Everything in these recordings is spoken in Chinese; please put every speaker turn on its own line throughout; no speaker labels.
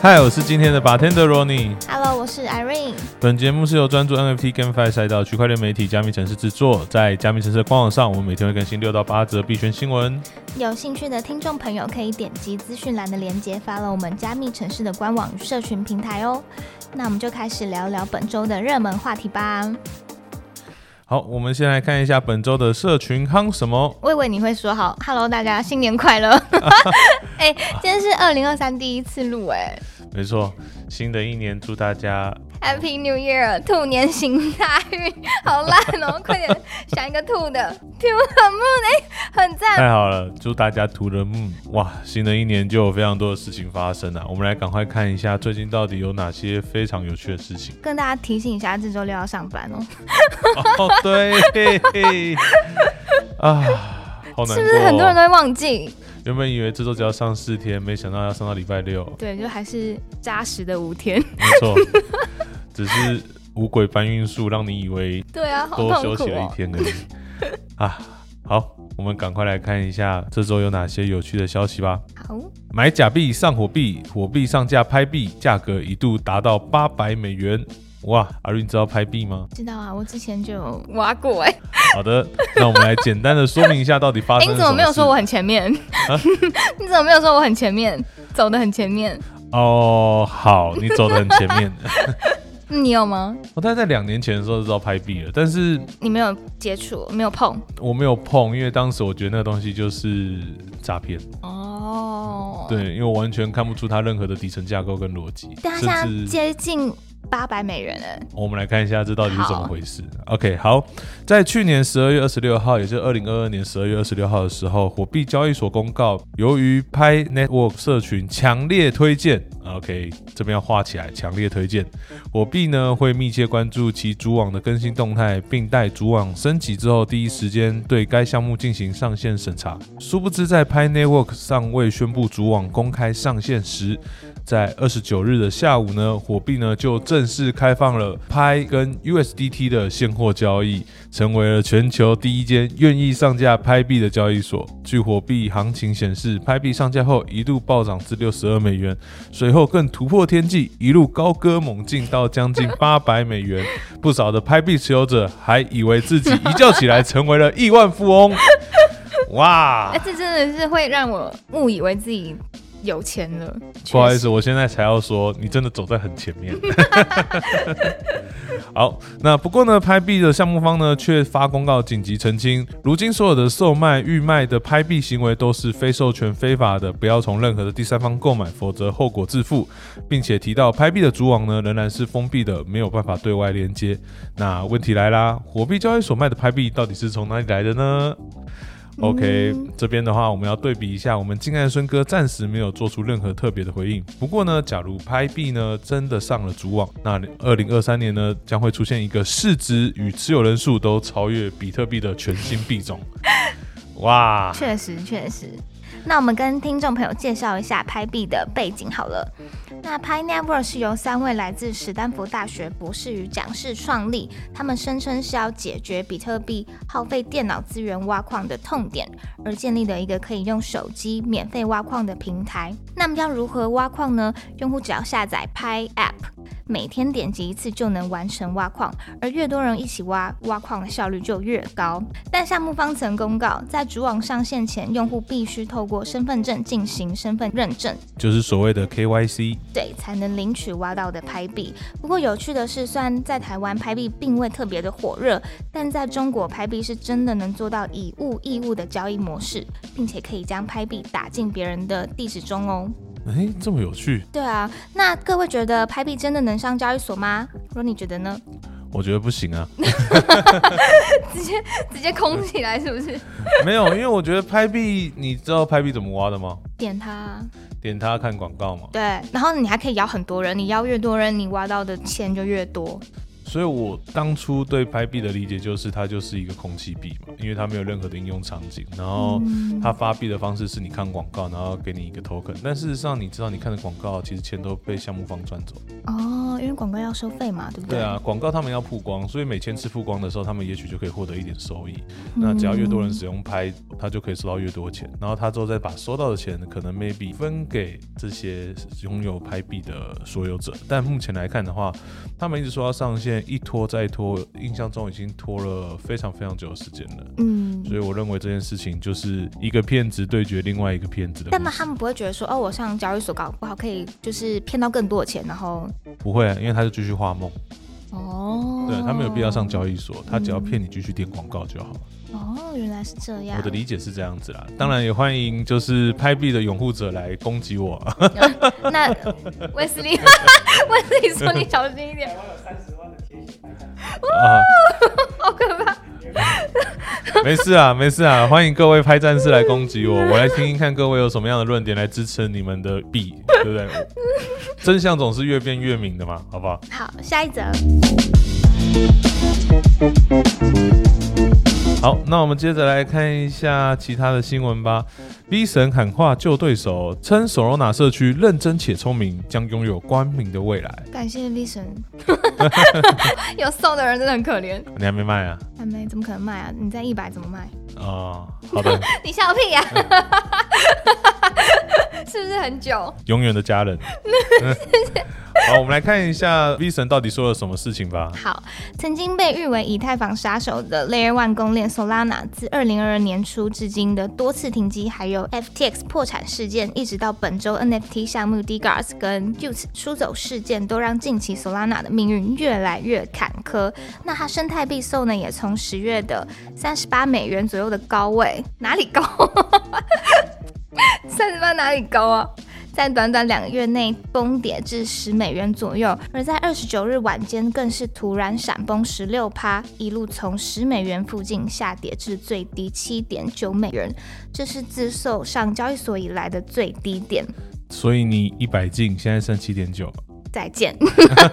嗨，我是今天的 bartender Ronnie。
Hello，我是 Irene。
本节目是由专注 NFT GameFi 赛道区块链媒体加密城市制作，在加密城市的官网上，我们每天会更新六到八则币圈新闻。
有兴趣的听众朋友可以点击资讯栏的链接，发了我们加密城市的官网与社群平台哦。那我们就开始聊聊本周的热门话题吧。
好，我们先来看一下本周的社群夯什么。
我以为你会说好，Hello，大家新年快乐。哎、今天是二零二三第一次录，哎
没错，新的一年祝大家
，Happy New Year，兔年行大运，好烂哦！快点想一个兔的，To the moon，哎、很赞。
太好了，祝大家图了梦哇！新的一年就有非常多的事情发生啊，我们来赶快看一下最近到底有哪些非常有趣的事情。
跟大家提醒一下，这周六要上班哦，
哦，对，啊，好难、哦。
是不是很多人都会忘记？
原本以为这周只要上四天，没想到要上到礼拜六。
对，就还是扎实的五天。
没错，只是五鬼搬运术让你以为
对啊，
多休息了一。天而已啊。好，我们赶快来看一下这周有哪些有趣的消息吧。
好，
买假币上火币，火币上架拍币，价格一度达到八百美元。哇，阿瑞，你知道拍币吗？
知道啊，我之前就有挖过哎、
好的，那我们来简单的说明一下到底发
哎、
生了
你怎么没有说我
我？
很前面？你怎么没有说我很前面，走的很前面？
哦，好，你走的很前面。
你有吗？
我大概在两年前的时候就知道拍币了，但是
你没有接触，没有碰
我没有碰，因为当时我觉得那个东西就是诈骗。
哦。，
对，因为我完全看不出它任何的底层架构跟逻辑，
但它接近八百美元了。
我们来看一下这到底是怎么回事。OK，好，在去年十二月二十六号，也就是二零二二年十二月二十六号的时候，火币交易所公告，由于拍 Network 社群强烈推荐，OK，这边要画起来，强烈推荐，火币呢会密切关注其主网的更新动态，并待主网升级之后，第一时间对该项目进行上线审查。殊不知，在拍 Network 尚未宣布主网公开上线时，在二十九日的下午呢，火币呢就正式开放了拍跟 USDT 的现货交易，成为了全球第一间愿意上架拍币的交易所。据火币行情显示，拍币上架后一度暴涨至六十二美元，随后更突破天际，一路高歌猛进到将近八百美元。不少的拍币持有者还以为自己一觉起来成为了亿万富翁。哇
哎、！这真的是会让我误以为自己有钱了。
不好意思，我现在才要说，你真的走在很前面。好，那不过呢，拍币的项目方呢却发公告紧急澄清，如今所有的售卖、预卖的拍币行为都是非授权、非法的，不要从任何的第三方购买，否则后果自负，并且提到拍币的主网呢仍然是封闭的，没有办法对外连接。那问题来啦，火币交易所卖的拍币到底是从哪里来的呢？OK，、
嗯
这边的话，我们要对比一下，我们敬爱的孙哥暂时没有做出任何特别的回应。不过呢，假如拍币呢真的上了主网，那二零二三年呢将会出现一个市值与持有人数都超越比特币的全新币种。哇，
确实确实。那我们跟听众朋友介绍一下拍币的背景好了。那 Pi Network 是由三位来自史丹福大学博士与讲师创立，他们声称是要解决比特币耗费电脑资源挖矿的痛点，而建立了一个可以用手机免费挖矿的平台。那么要如何挖矿呢？用户只要下载 Pi App，每天点击一次就能完成挖矿，而越多人一起挖，挖矿的效率就越高。但项目方曾公告，在主网上线前，用户必须透过身份证进行身份认证，
就是所谓的 KYC。
对，才能领取挖到的拍币。不过有趣的是，虽然在台湾拍币并未特别的火热，但在中国拍币是真的能做到以物易物的交易模式，并且可以将拍币打进别人的地址中哦。
哎，这么有趣，
对啊，那各位觉得拍币真的能上交易所吗？如果你觉得呢？
我觉得不行啊。
直接空起来是不是？
没有，因为我觉得拍币，你知道拍币怎么挖的吗？
点它，
点它看广告嘛。
对，然后你还可以邀很多人，你邀越多人，你挖到的钱就越多。
所以我当初对拍币的理解就是，它就是一个空气币嘛，因为它没有任何的应用场景。然后
嗯
它发币的方式是你看广告，然后给你一个 token。但事实上，你知道你看的广告，其实钱都被项目方赚走。
哦，因为广告要收费嘛，对不对？
对啊，广告他们要曝光，所以每千次曝光的时候，他们也许就可以获得一点收益。那只要越多人使用拍，他就可以收到越多钱。然后他之后再把收到的钱，可能 maybe 分给这些拥有拍币的所有者。但目前来看的话，他们一直说要上线，一拖再拖，印象中已经拖了非常非常久的时间了。嗯，所以我认为这件事情就是一个骗子对决另外一个骗子的。
但他们不会觉得说，哦，我上交易所搞不好可以就是骗到更多的钱，然后
不会，啊因为他就继续画梦。哦，对他没有必要上交易所，他只要骗你继续点广告就好了。
哦，原来是这样。
我的理解是这样子啦，当然也欢迎就是拍币的拥护者来攻击我。
那威斯利，威斯利说你小心一点。好可怕。
没事啊，没事啊，欢迎各位拍战士来攻击我，我来听听看各位有什么样的论点来支持你们的币，对不对？真相总是越辩越明的嘛，好不好？
好，下一则。
好，那我们接着来看一下其他的新闻吧。V 神喊话救对手，称 Solana 社区认真且聪明，将拥有光明的未来。
感谢 V 神，有送的人真的很可怜。
你还没卖啊？
还没，怎么可能卖啊？你在一百怎么卖？
哦，好的。
你笑屁呀？是不是很久？
永远的家人。好，我们来看一下 V 神到底说了什么事情吧。
好，曾经被誉为以太坊杀手的 Layer One 公链 Solana，自二零二二年初至今的多次停机，还有 FTX 破产事件，一直到本周 NFT 项目 DGARS 跟 Ute 出走事件，都让近期 Solana 的命运越来越坎坷。那它生态币 SO 呢，也从十月的三十八美元左右的高位，哪里高？三十八哪里高啊？在短短两个月内崩跌至十美元左右，而在二十九日晚间更是突然闪崩十六趴，一路从十美元附近下跌至最低七点九美元，这是自售上交易所以来的最低点。
所以你一百进，现在剩七点九。
再见。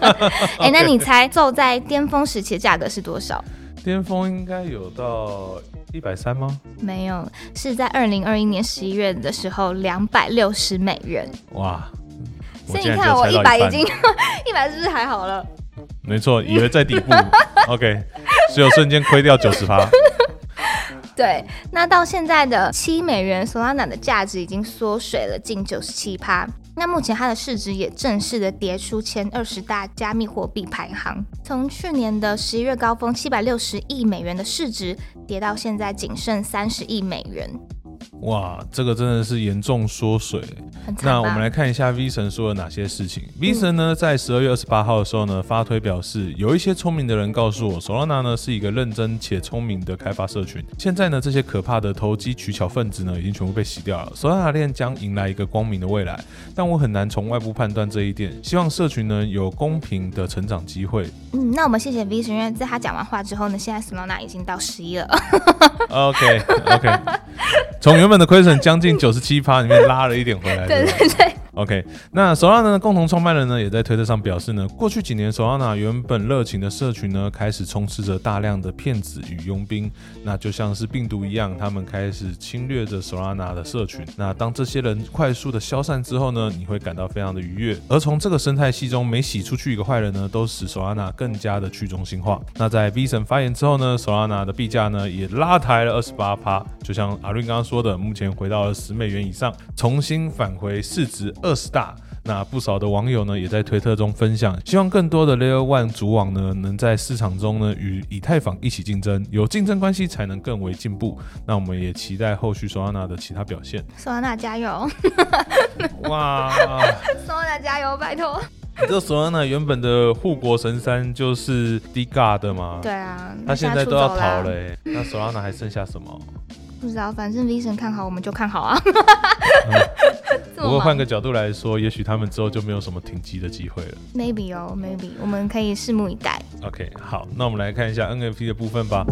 哎，那你猜奏在巅峰时期的价格是多少？
巅峰应该有到。一百三吗？
没有，是在二零二一年十一月的时候，两百六十美元。哇！所以你看，我一百已经 一百，是不是还好了？
没错，以为在底部。OK，只有瞬间亏掉九十趴。
对，那到现在的七美元，Solana 的价值已经缩水了近九十七趴。那目前它的市值也正式的跌出前二十大加密货币排行，从去年的十一月高峰七百六十亿美元的市值，跌到现在仅剩三十亿美元。
哇，这个真的是严重缩水。那我们来看一下 V 神说了哪些事情。V 神呢，在十二月二十八号的时候呢，发推表示，有一些聪明的人告诉我，Solana 呢是一个认真且聪明的开发社群。现在呢，这些可怕的投机取巧分子呢，已经全部被洗掉了，Solana 链将迎来一个光明的未来。但我很难从外部判断这一点。希望社群呢有公平的成长机会。
嗯，那我们谢谢 V 神，因为在他讲完话之后呢，现在 Solana 已经到十一了。
OK OK，从原本的亏损将近九十七趴，里面拉了一点回来。
对对对。
OK，那 Solana 的共同创办人呢，也在推特上表示呢，过去几年 Solana 原本热情的社群呢，开始充斥着大量的骗子与佣兵，那就像是病毒一样，他们开始侵略着 Solana 的社群。那当这些人快速的消散之后呢，你会感到非常的愉悦。而从这个生态系中每洗出去一个坏人呢，都使 Solana 更加的去中心化。那在 V 神发言之后呢，Solana 的币价呢也拉抬了二十八趴，就像阿瑞刚刚说的，目前回到了十美元以上，重新返回市值。二十大，那不少的网友呢也在推特中分享，希望更多的 Layer One 主网呢能在市场中呢与以太坊一起竞争，有竞争关系才能更为进步。那我们也期待后续 Solana 的其他表现。
Solana 加油！
哇
，Solana 加油，拜托！
这 Solana 原本的护国神山就是 d g a 的吗？
对啊，
他现在都要逃了，那 Solana 还剩下什么？
不知道，反正 V 神看好，我们就看好啊。
不过换个角度来说，也许他们之后就没有什么停机的机会了。
Maybe 哦，Maybe，我们可以拭目以待。
OK，好，那我们来看一下 NFT 的部分吧。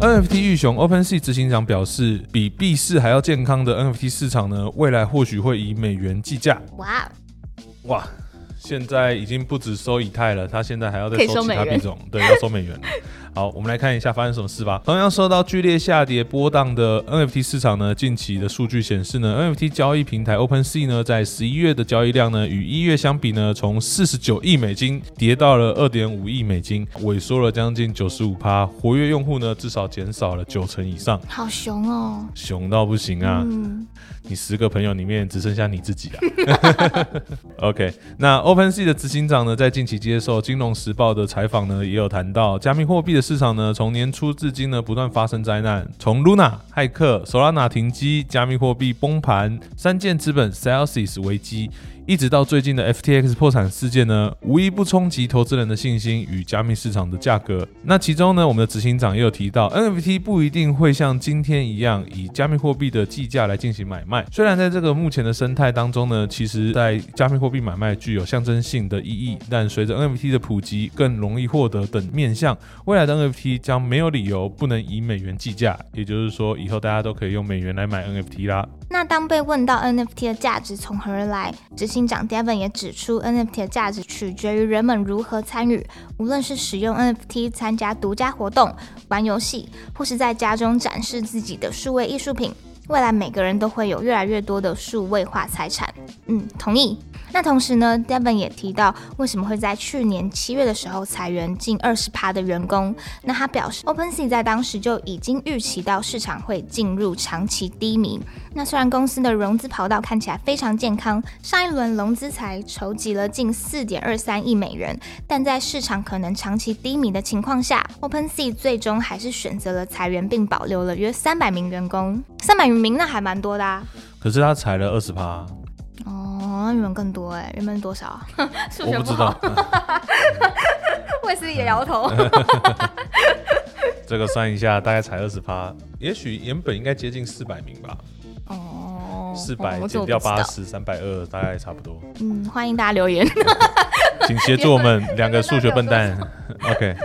NFT 玉熊 OpenSea 执行长表示，比币市还要健康的 NFT 市场呢，未来或许会以美元计价。哇哇！现在已经不止收以太了，他现在还要再收其他币种，对，要收美元。好，我们来看一下发生什么事吧。同样受到剧烈下跌波荡的 NFT 市场呢，近期的数据显示呢，NFT 交易平台 OpenSea 呢，在十一月的交易量呢，与一月相比呢，从四十九亿美金跌到了二点五亿美金，萎缩了将近九十五趴，活跃用户呢，至少减少了九成以上。
好熊哦，
熊到不行啊！
嗯，
你十个朋友里面只剩下你自己啊。OK，那 OpenSea 的执行长呢，在近期接受《金融时报》的采访呢，也有谈到，加密货币市场呢，从年初至今呢，不断发生灾难，从 Luna 骇客、Solana 停机、加密货币崩盘、三件资本 Celsius 危机。一直到最近的 FTX 破产事件呢，无一不冲击投资人的信心与加密市场的价格。那其中呢，我们的执行长也有提到，NFT 不一定会像今天一样以加密货币的计价来进行买卖。虽然在这个目前的生态当中呢，其实在加密货币买卖具有象征性的意义，但随着 NFT 的普及，更容易获得等面向，未来的 NFT 将没有理由不能以美元计价。也就是说，以后大家都可以用美元来买 NFT 啦。
那当被问到 NFT 的价值从何而来，执行长 Devon 也指出，NFT 的价值取决于人们如何参与，无论是使用 NFT 参加独家活动、玩游戏，或是在家中展示自己的数位艺术品，未来每个人都会有越来越多的数位化财产。嗯，同意。那同时呢，Devon 也提到为什么会在去年七月的时候裁员近二十趴的员工。那他表示，OpenSea 在当时就已经预期到市场会进入长期低迷。那虽然公司的融资跑道看起来非常健康，上一轮融资才筹集了近四点二三亿美元，但在市场可能长期低迷的情况下，OpenSea 最终还是选择了裁员，并保留了约三百名员工。三百余名那还蛮多的啊。
可是他裁了二十趴。
哦，原本更多哎，原本多少？数学
不好。
卫斯理也摇头。
这个算一下，大概才二十趴，也许原本应该接近四百名吧。
哦，
四百减掉八十，三百二，大概差不多。
嗯，欢迎大家留言，
请协助我们两个数学笨蛋。OK。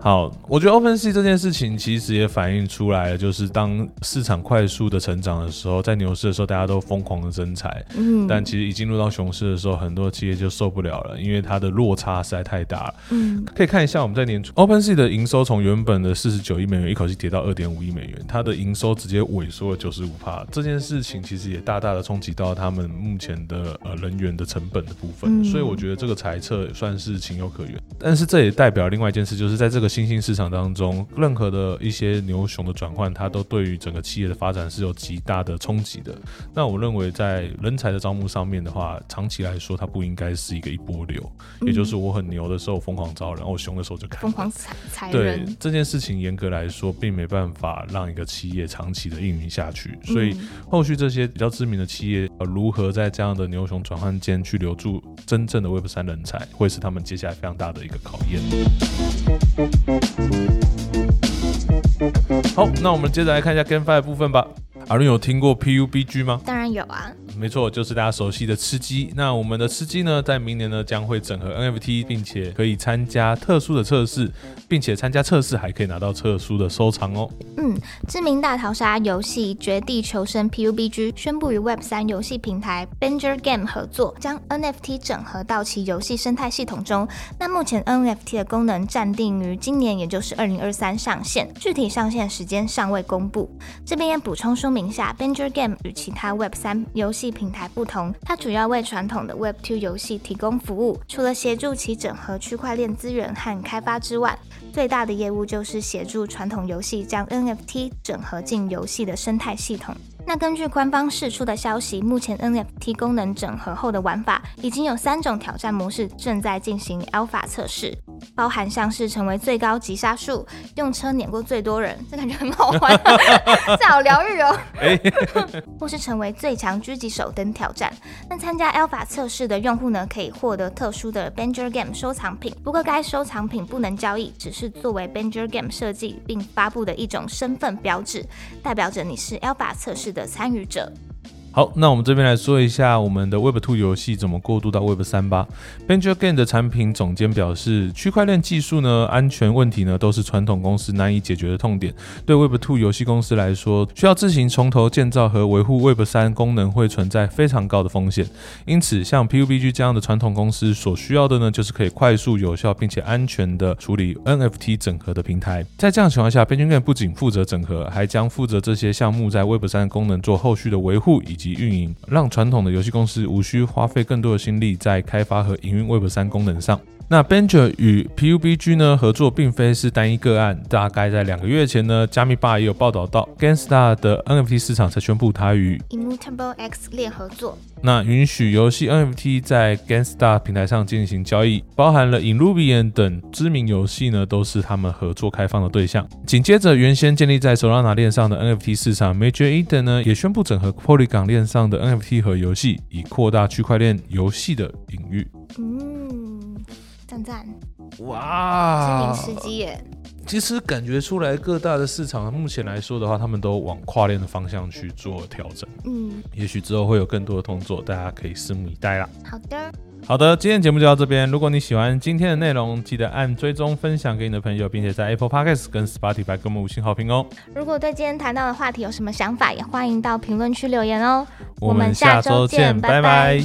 好，我觉得 OpenSea 这件事情其实也反映出来了，就是当市场快速的成长的时候，在牛市的时候，大家都疯狂的增财，嗯，但其实一进入到熊市的时候，很多企业就受不了了，因为它的落差实在太大了。嗯，可以看一下我们在年初 OpenSea 的营收从原本的四十九亿美元一口气跌到二点五亿美元，它的营收直接萎缩了九十五帕。这件事情其实也大大的冲击到他们目前的呃人员的成本的部分，所以我觉得这个裁撤算是情有可原。但是这也代表另外一件事，就是在这个新兴市场当中，任何的一些牛熊的转换，它都对于整个企业的发展是有极大的冲击的。那我认为，在人才的招募上面的话，长期来说，它不应该是一个一波流，也就是我很牛的时候疯狂招人，我熊的时候就开
疯狂裁裁
对这件事情，严格来说，并没办法让一个企业长期的运营下去。所以，后续这些比较知名的企业，呃，如何在这样的牛熊转换间去留住真正的 Web 三人才，会是他们接下来非常大的一个考验。好，那我们接着来看一下 GameFi 的部分吧。阿伦有听过 PUBG 吗？
有啊。
没错，就是大家熟悉的吃鸡。那我们的吃鸡呢，在明年呢将会整合 NFT，并且可以参加特殊的测试，并且参加测试还可以拿到特殊的收藏哦。
嗯，知名大逃杀游戏《绝地求生》PUBG 宣布与 Web 三游戏平台 benger Game 合作，将 NFT 整合到其游戏生态系统中。那目前 NFT 的功能暂定于今年，也就是二零二三上线，具体上线时间尚未公布。这边也补充说明下 benger Game 与其他 Web 三游戏平台不同，它主要为传统的 Web2 游戏提供服务。除了协助其整合区块链资源和开发之外，最大的业务就是协助传统游戏将 NFT 整合进游戏的生态系统。那根据官方释出的消息，目前 NFT 功能整合后的玩法已经有三种挑战模式正在进行 Alpha 测试，包含像是成为最高急杀数、用车碾过最多人，这感觉很好玩，这好疗愈哦，或是成为最强狙击手等挑战。那参加 Alpha 测试的用户呢，可以获得特殊的 Benjer Game 收藏品，不过该收藏品不能交易，只是作为 Benjer Game 设计并发布的一种身份标志，代表着你是 Alpha 测试的参与者。
好，那我们这边来说一下我们的 Web Two 游戏怎么过渡到 Web 三吧。Benjo Game 的产品总监表示，区块链技术呢，安全问题呢，都是传统公司难以解决的痛点。对 Web Two 游戏公司来说，需要自行从头建造和维护 Web 三功能会存在非常高的风险。因此，像 PUBG 这样的传统公司所需要的呢，就是可以快速、有效并且安全的处理 NFT 整合的平台。在这样情况下，Benjo Game 不仅负责整合，还将负责这些项目在 Web 三功能做后续的维护以。及运营，让传统的游戏公司无需花费更多的心力在开发和营运 Web 三功能上。那 Bencher 与 PUBG 呢合作，并非是单一个案。大概在两个月前呢，加密吧也有报道到，Gangstar 的 NFT 市场才宣布它与
Immutable X 链合作。
那允许游戏 NFT 在 Gangstar 平台上进行交易，包含了 Inrubian 等知名游戏呢，都是他们合作开放的对象。紧接着，原先建立在 Solana 链上的 NFT 市场 Major Eden 呢，也宣布整合 Polygon 链上的 NFT 和游戏，以扩大区块链游戏的领域。
嗯，赞赞，
哇，
知名司机耶。
其实感觉出来，各大的市场目前来说的话，他们都往跨链的方向去做调整。嗯，也许之后会有更多的动作，大家可以拭目以待啦。
好的，
好的，今天节目就到这边。如果你喜欢今天的内容，记得按追踪、分享给你的朋友，并且在 Apple Podcast 跟 Spotify 给我们五星好评哦。
如果对今天谈到的话题有什么想法，也欢迎到评论区留言哦。
我们下周见，拜拜。